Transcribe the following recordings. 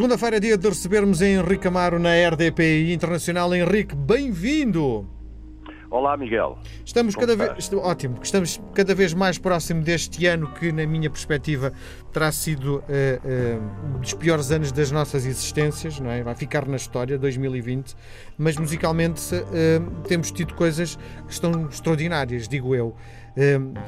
Segunda-feira é dia de recebermos Henrique Amaro na RDPI Internacional. Henrique, bem-vindo! Olá, Miguel. Estamos cada vez ótimo, estamos cada vez mais próximo deste ano que, na minha perspectiva, terá sido uh, uh, um dos piores anos das nossas existências, não é? Vai ficar na história 2020, mas musicalmente uh, temos tido coisas que estão extraordinárias, digo eu.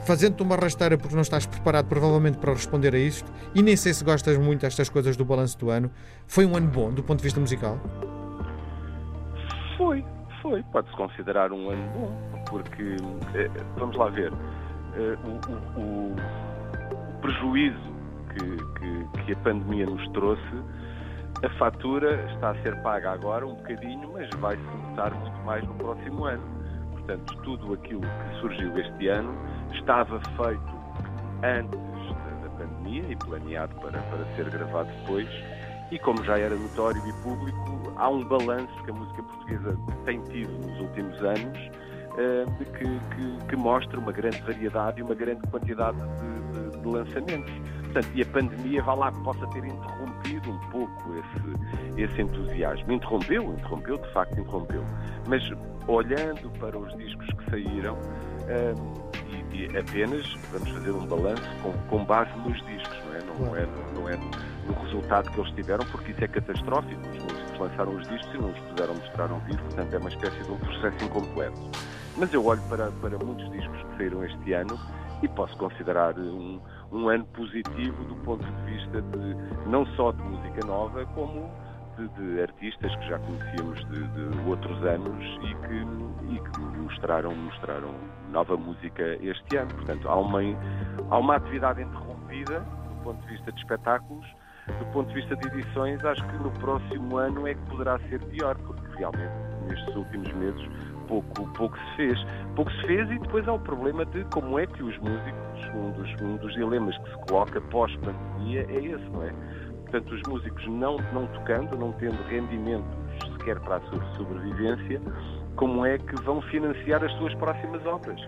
Fazendo-te uma rasteira porque não estás preparado provavelmente para responder a isto e nem sei se gostas muito destas coisas do balanço do ano. Foi um ano bom do ponto de vista musical? Foi, foi, pode-se considerar um ano bom, porque, eh, vamos lá ver, eh, o, o, o prejuízo que, que, que, a pandemia nos trouxe, a fatura está a ser paga agora um bocadinho, mas vai-se notar muito mais no próximo ano. Portanto, tudo aquilo que surgiu este ano estava feito antes da pandemia e planeado para, para ser gravado depois e como já era notório e público, há um balanço que a música portuguesa tem tido nos últimos anos uh, que, que, que, mostra uma grande variedade e uma grande quantidade de, de, de, lançamentos. Portanto, e a pandemia vai lá que possa ter interrompido um pouco esse, esse entusiasmo. Interrompeu, interrompeu, de facto interrompeu. Mas olhando para os discos que saíram, uh, e, apenas vamos fazer um balanço com, com base nos discos, não é? Não, não é, não é no resultado que eles tiveram, porque isso é catastrófico. Os músicos lançaram os discos e não os puderam mostrar ao vivo, portanto é uma espécie de um processo incompleto. Mas eu olho para, para muitos discos que saíram este ano e posso considerar um, um ano positivo do ponto de vista de não só de música nova, como de, de artistas que já conhecíamos de, de outros anos e que, e que, mostraram, mostraram nova música este ano. Portanto, há uma, há uma atividade interrompida do ponto de vista de espetáculos do ponto de vista de edições, acho que no próximo ano é que poderá ser pior, porque realmente nestes últimos meses pouco, pouco se fez. Pouco se fez e depois há o problema de como é que os músicos, um dos, um dos dilemas que se coloca pós-pandemia é esse, não é? Portanto, os músicos não, não tocando, não tendo rendimentos sequer para a sua sobrevivência, como é que vão financiar as suas próximas obras?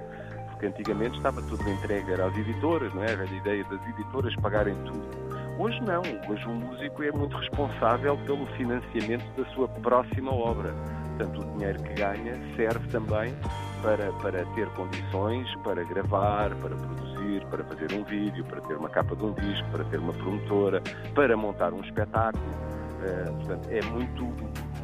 Porque antigamente estava tudo entregue às editoras, não é? A velha ideia das editoras pagarem tudo Hoje não, hoje o músico é muito responsável pelo financiamento da sua próxima obra. Portanto, o dinheiro que ganha serve também para, para ter condições para gravar, para produzir, para fazer um vídeo, para ter uma capa de um disco, para ter uma promotora, para montar um espetáculo. Uh, portanto, é muito,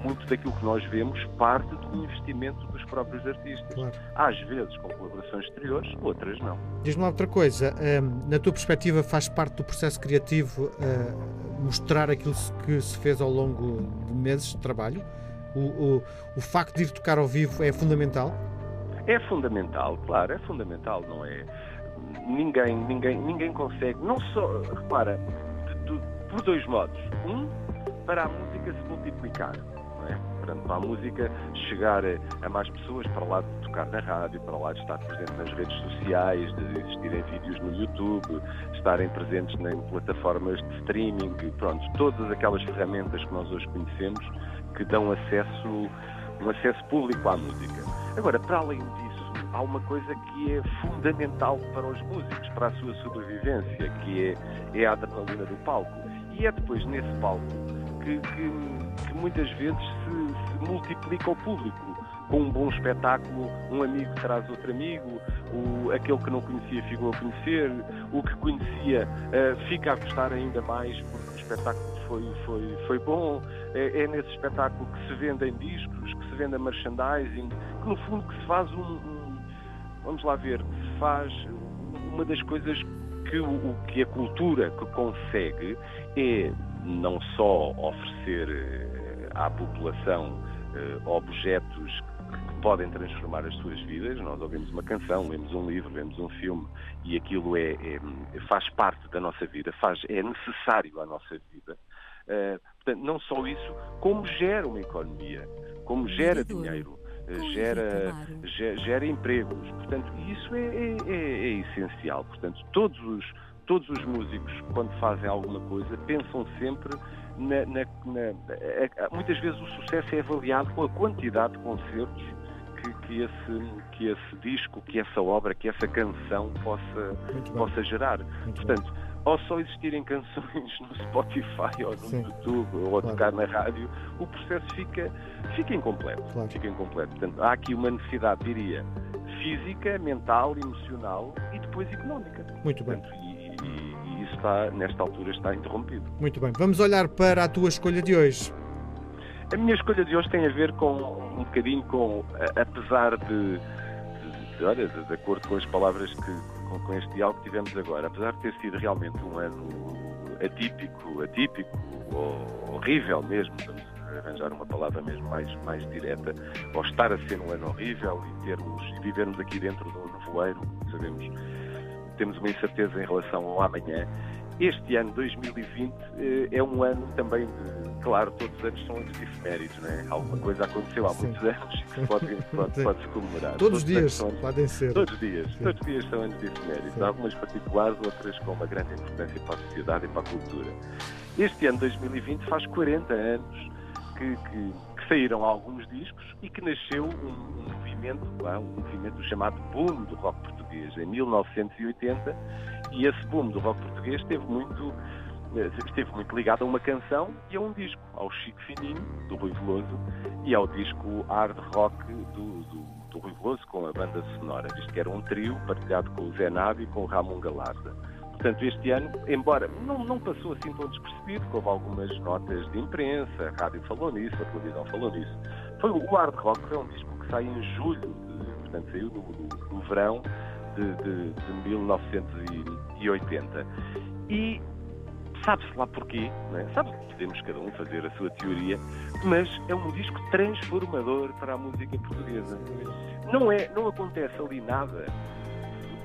muito daquilo que nós vemos parte do investimento dos próprios artistas. Claro. Às vezes com colaborações exteriores, outras não. Diz-me outra coisa, hum, na tua perspectiva faz parte do processo criativo uh, mostrar aquilo que se fez ao longo de meses de trabalho? O, o, o facto de ir tocar ao vivo é fundamental? É fundamental, claro, é fundamental, não é? Ninguém, ninguém, ninguém consegue, não só, repara, de, de, por dois modos. Um, para a música se multiplicar é? Portanto, para a música chegar a mais pessoas, para lá de tocar na rádio, para lá de estar presente nas redes sociais, de existirem vídeos no YouTube, estarem presentes em plataformas de streaming, pronto, todas aquelas ferramentas que nós hoje conhecemos que dão acesso, um acesso público à música. Agora, para além disso, há uma coisa que é fundamental para os músicos, para a sua sobrevivência, que é, é a adrenalina do palco. E é depois nesse palco que, que, que muitas vezes se, se, multiplica o público. Com um bom espetáculo, um amigo traz outro amigo, o, aquele que não conhecia ficou a conhecer, o que conhecia uh, fica a gostar ainda mais porque o espetáculo foi, foi, foi bom. É, é, nesse espetáculo que se vendem discos, que se vende merchandising, que no fundo que se faz um, vamos lá ver, faz uma das coisas que, o, o, que a cultura que consegue é não só oferecer eh, à população eh, objetos que podem transformar as suas vidas. Nós ouvimos uma canção, lemos um livro, vemos um filme e aquilo é, é faz parte da nossa vida, faz, é necessário à nossa vida. Uh, portanto, não só isso, como gera uma economia, como gera dinheiro, gera, gera, empregos. Portanto, isso é, é, é, é essencial. Portanto, todos os todos os músicos, quando fazem alguma coisa, pensam sempre na, na, na, muitas vezes o sucesso é avaliado com a quantidade de concertos que, que, esse, que esse disco, que essa obra, que essa canção possa, possa gerar. Muito Portanto, ao só existirem canções no Spotify ou no Sim. YouTube ou a claro. tocar na rádio, o processo fica, fica incompleto. Claro. Fica incompleto. Portanto, há aqui uma necessidade, diria, física, mental, emocional e depois económica. Muito bem. Portanto, e, e, e isso está, nesta altura está interrompido. Muito bem. Vamos olhar para a tua escolha de hoje. A minha escolha de hoje tem a ver com um bocadinho com, apesar de, de, de olha, de, de acordo com as palavras que com, este diálogo que tivemos agora, apesar de ter sido realmente um ano atípico, atípico, horrível mesmo, vamos arranjar uma palavra mesmo mais, mais direta, ou estar a ser um ano horrível e termos, vivermos aqui dentro do nevoeiro, sabemos, temos uma incerteza em relação ao amanhã. Este ano, 2020, eh, é um ano também de claro, todos os anos são anos de efemérides, não é? Alguma coisa aconteceu há muitos Sim. anos que pode, pode, pode, se comemorar. Todos, os dias são, podem ser. Todos os dias. Sim. Todos os dias são anos de efemérides. Sim. Algumas particulares, outras com uma grande importância para a sociedade e para a cultura. Este ano, 2020, faz 40 anos que, que, que saíram alguns discos e que nasceu um, um movimento, um movimento chamado boom do rock português, em 1980, e esse boom do rock português teve muito esteve muito ligado a uma canção e a um disco, ao Chico Fininho, do Rui Veloso, e ao disco hard rock do, do, do Rui Veloso, com a banda sonora. Isto que era um trio partilhado com o Zé Nave e com o Ramon Galarda. Portanto, este ano, embora não, não passou assim tão despercebido, houve algumas notas de imprensa, a rádio falou nisso, a televisão falou nisso. Foi o hard rock, foi um disco que sai em julho, de, portanto, saiu no, no, no verão de, de, de 1980. E Sabe-se lá porquê, não é? sabe podemos cada um fazer a sua teoria, mas é um disco transformador para a música portuguesa. Não, é, não acontece ali nada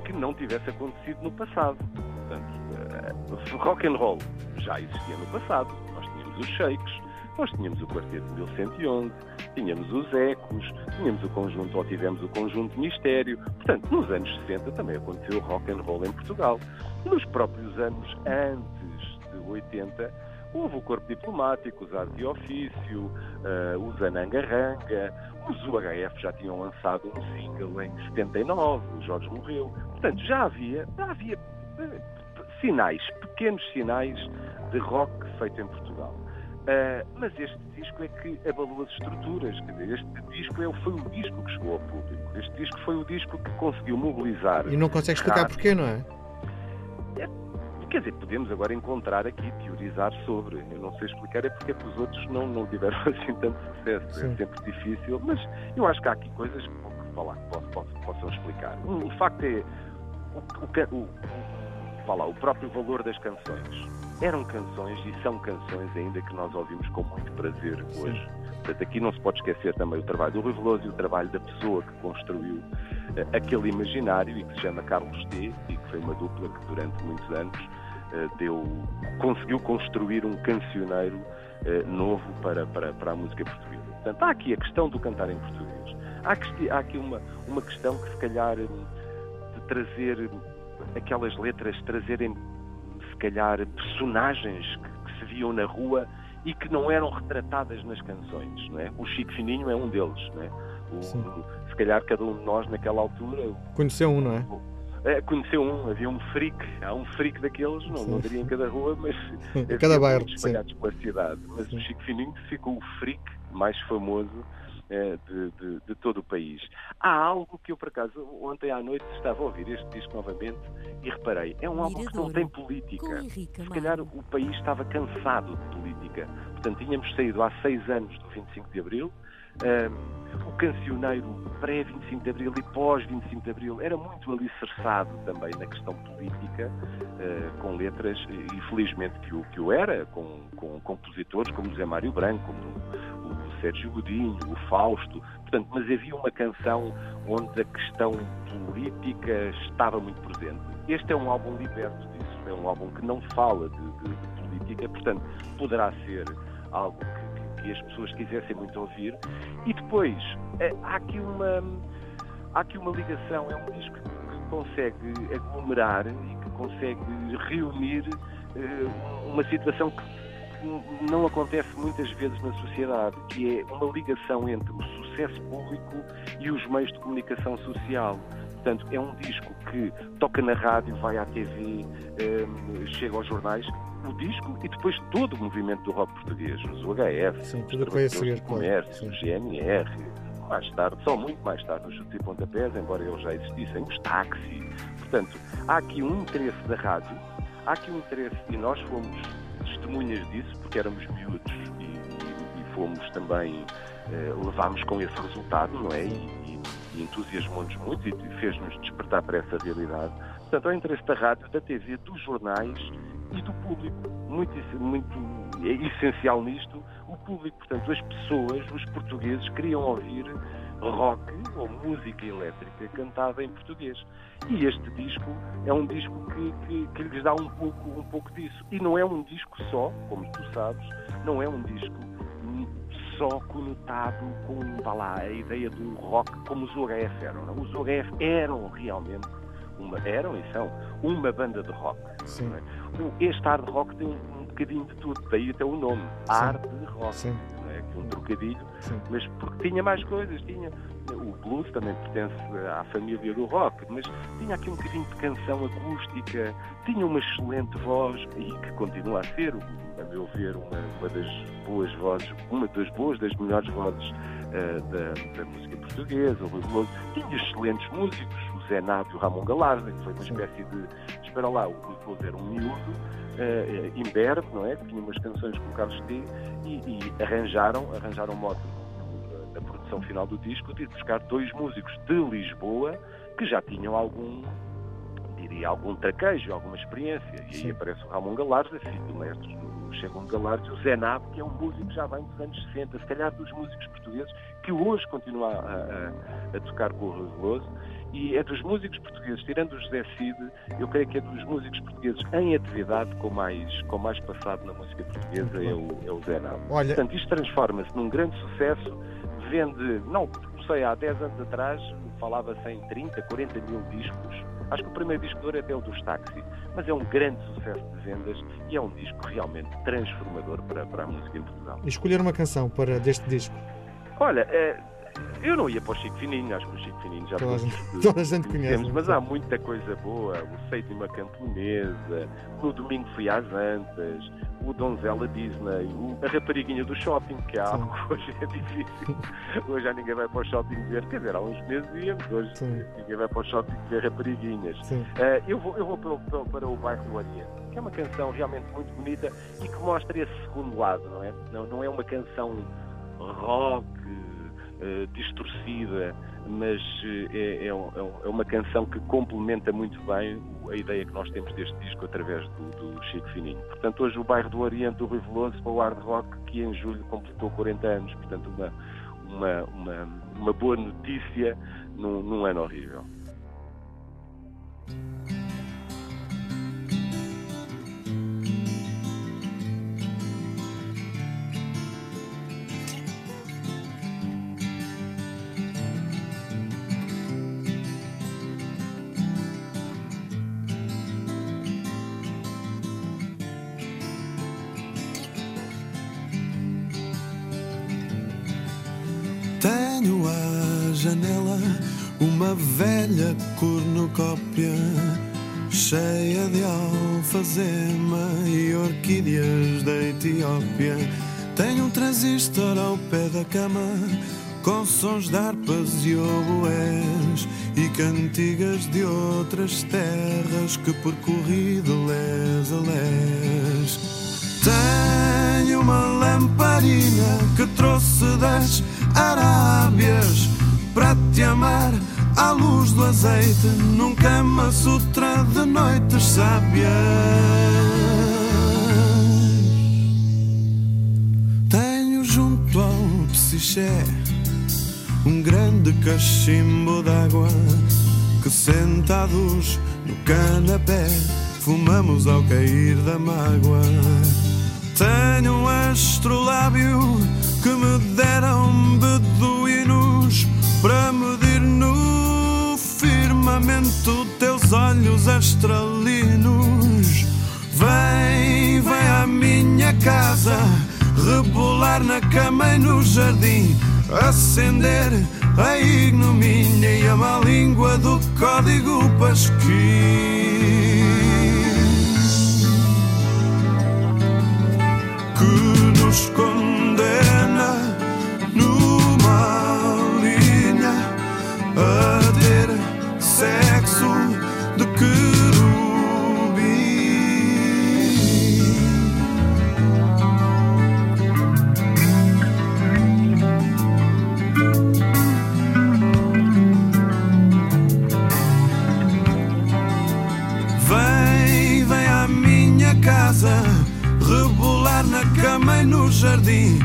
que não tivesse acontecido no passado. Portanto, uh, rock and roll já existia no passado. Nós tínhamos os Shakes, nós tínhamos o Quarteto de 1111, tínhamos os Ecos, tínhamos o conjunto, ou tivemos o conjunto Mistério. Portanto, nos anos 60 também aconteceu rock and roll em Portugal. Nos próprios anos antes 80, houve o Corpo Diplomático, os Arte e Ofício, uh, os Anangaranga, os UHF já tinham lançado um single em 79, o Jorge morreu. Portanto, já havia, já havia uh, sinais, pequenos sinais de rock feito em Portugal. Uh, mas este disco é que abalou as estruturas. Este disco é, foi o disco que chegou ao público. Este disco foi o disco que conseguiu mobilizar. E não consegue explicar porquê, não é? Quer dizer, podemos agora encontrar aqui, teorizar sobre. Eu não sei explicar, é porque, é que os outros não, não tiveram assim tanto sucesso. É Sim. É sempre difícil, mas eu acho que há aqui coisas que, falar, que possam, possam explicar. O, facto é o, o, o, lá, o próprio valor das canções. Eram canções e são canções ainda que nós ouvimos com muito prazer hoje. Portanto, aqui não se pode esquecer também o trabalho do Rui Veloso e o trabalho da pessoa que construiu uh, aquele imaginário e que se chama Carlos T. e que foi uma dupla que durante muitos anos deu, conseguiu construir um cancioneiro eh, novo para, para, para a música portuguesa. Portanto, há aqui a questão do cantar em português. Há, há aqui uma, uma questão que, se calhar, de trazer aquelas letras, trazerem, se calhar, personagens que, que se viam na rua e que não eram retratadas nas canções. Não é? O Chico Fininho é um deles. Não é? O, se calhar cada um de nós naquela altura. Conheceu um, não é? É, conheceu um, havia um freak, há um freak daqueles, não, não diria em cada rua, mas em cada bairro, espalhados sim. pela cidade. Mas sim. o Chico Fininho ficou o freak mais famoso de, de, de, todo o país. Há algo que eu, por acaso, ontem à noite estava a ouvir este disco novamente e reparei, é um álbum que não tem política. Se calhar o país estava cansado de política. Portanto, tínhamos saído há seis anos do 25 de Abril, um, o cancioneiro pré-25 de Abril e pós-25 de Abril era muito alicerçado também na questão política, uh, com letras, e felizmente que o, que o era, com, com compositores como José Mário Branco, como Sérgio Godinho, o Fausto, portanto, mas havia uma canção onde a questão política estava muito presente. Este é um álbum liberto disso, é um álbum que não fala de, de, de política, portanto, poderá ser algo que e as pessoas quisessem muito ouvir. E depois, eh, há aqui uma, há aqui uma ligação, é um disco que consegue aglomerar e que consegue reunir uh, uma situação que não acontece muitas vezes na sociedade, que é uma ligação entre o sucesso público e os meios de comunicação social. Portanto, é um disco que toca na rádio, vai à TV, um, chega aos jornais, o disco e depois todo o movimento do rock português, os UHF, Sim, os tudo seguir, do comércio, claro, os GNR, mais tarde, só muito mais tarde, os chutes e pontapés, embora eles já existissem, os táxi. Portanto, há aqui um interesse da rádio, há aqui um interesse, e nós fomos testemunhas disso, porque éramos miúdos e, e- fomos também, eh, levámos com esse resultado, não é? E, e, entusiasmou-nos muito e fez-nos despertar para essa realidade. Portanto, há o interesse da rádio, da TV, dos jornais e do público. Muito, muito é essencial nisto o público. Portanto, as pessoas, os portugueses, queriam ouvir rock ou música elétrica cantada em português. E este disco é um disco que, que, que lhes dá um pouco, um pouco disso. E não é um disco só, como tu sabes, não é um disco só conotado com vá lá, a ideia do rock como os UHF eram. Não? Os UHF eram realmente uma, eram e são uma banda de rock. Sim. é? Este hard rock tem um, um bocadinho de tudo, daí até o nome, hard rock. Sim, é? É um trocadilho sim. mas porque tinha mais coisas, tinha o blues também pertence à família do rock, mas tinha aqui um bocadinho de canção acústica, tinha uma excelente voz e que continua a ser, a meu ver, uma, uma das boas vozes, uma das boas, das melhores vozes eh, da, da música portuguesa, o Rui Veloso. Tinha excelentes músicos, o Zé e o Ramon Galarza, que foi uma espécie de, espera lá, o Rui era um miúdo, eh, eh, imberbe, não é? Que tinha umas canções com o Carlos T e, e arranjaram, arranjaram modo da produção final do disco de ir buscar dois músicos de Lisboa que já tinham algum, diria, algum traquejo, alguma experiência. E Sim. aí aparece o Ramon Galarza, filho do mestre do Chegam Galarza, e o Zé Nabo, que é um músico já vem dos anos 60, se calhar dos músicos portugueses, que hoje continua a, a- a tocar com o Rui Veloso. E é dos músicos portugueses, tirando o José Cid, eu creio que é dos músicos portugueses em atividade com mais, com mais passado na música portuguesa, é o, é o Zé Nabo. Olha, Portanto, isto transforma-se num grande sucesso. Vende, não, comecei há 10 anos atrás, falava-se em 30, 40 mil discos. Acho que o primeiro disco de ouro é até o dos Táxi, mas é um grande sucesso de vendas e é um disco realmente transformador para, para a música em Portugal. escolher uma canção para deste disco. Olha, eh, eu não ia para o Chico Fininho, acho que o Chico Fininho já Toda todos toda a gente conhece. mas há muita coisa boa. O Sétima Camponesa, no Domingo Fui às Antas, o Donzela Disney, a Rapariguinha do Shopping, que é algo que hoje é difícil. Hoje já ninguém vai para o shopping ver, quer dizer, há uns meses íamos, hoje Sim. ninguém vai para o shopping ver rapariguinhas. Eh, eu vou, eu vou para, o- para para o bairro do Oriente, que é uma canção realmente muito bonita e que mostra esse segundo lado, não é? Não, não é uma canção rock, eh, distorcida, mas eh, é, é é é uma canção que complementa muito bem a ideia que nós temos deste disco através do, do Chico Fininho. Portanto, hoje o bairro do Oriente do Rui Veloso para o hard rock, que em julho completou 40 anos, portanto, uma, uma, uma, uma boa notícia num, num ano horrível. Janela uma velha cornucópia cheia de alfazema e orquídeas da Etiópia. Tenho um transistor ao pé da cama com sons de harpas e oboés e cantigas de outras terras que percorri de les a les. Tenho uma lamparina que trouxe das Arábias para te amar à luz do azeite num cama sutra de noites sábias. Tenho junto ao psiché um grande cachimbo d'água que sentados no canapé fumamos ao cair da mágoa. Tenho um astrolábio que me deram beduínos para medir no firmamento teus olhos astralinos. Vem, vem à minha casa, rebolar na cama e no jardim, acender a ignomínia e a má língua do código pasquim. Casa, rebolar na cama e no jardim,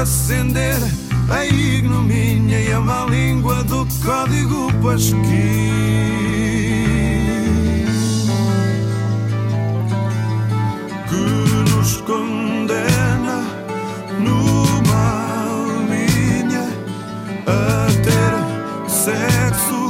acender a ignomínia e a má língua do código pasquim. Que nos condena numa linha a ter sexo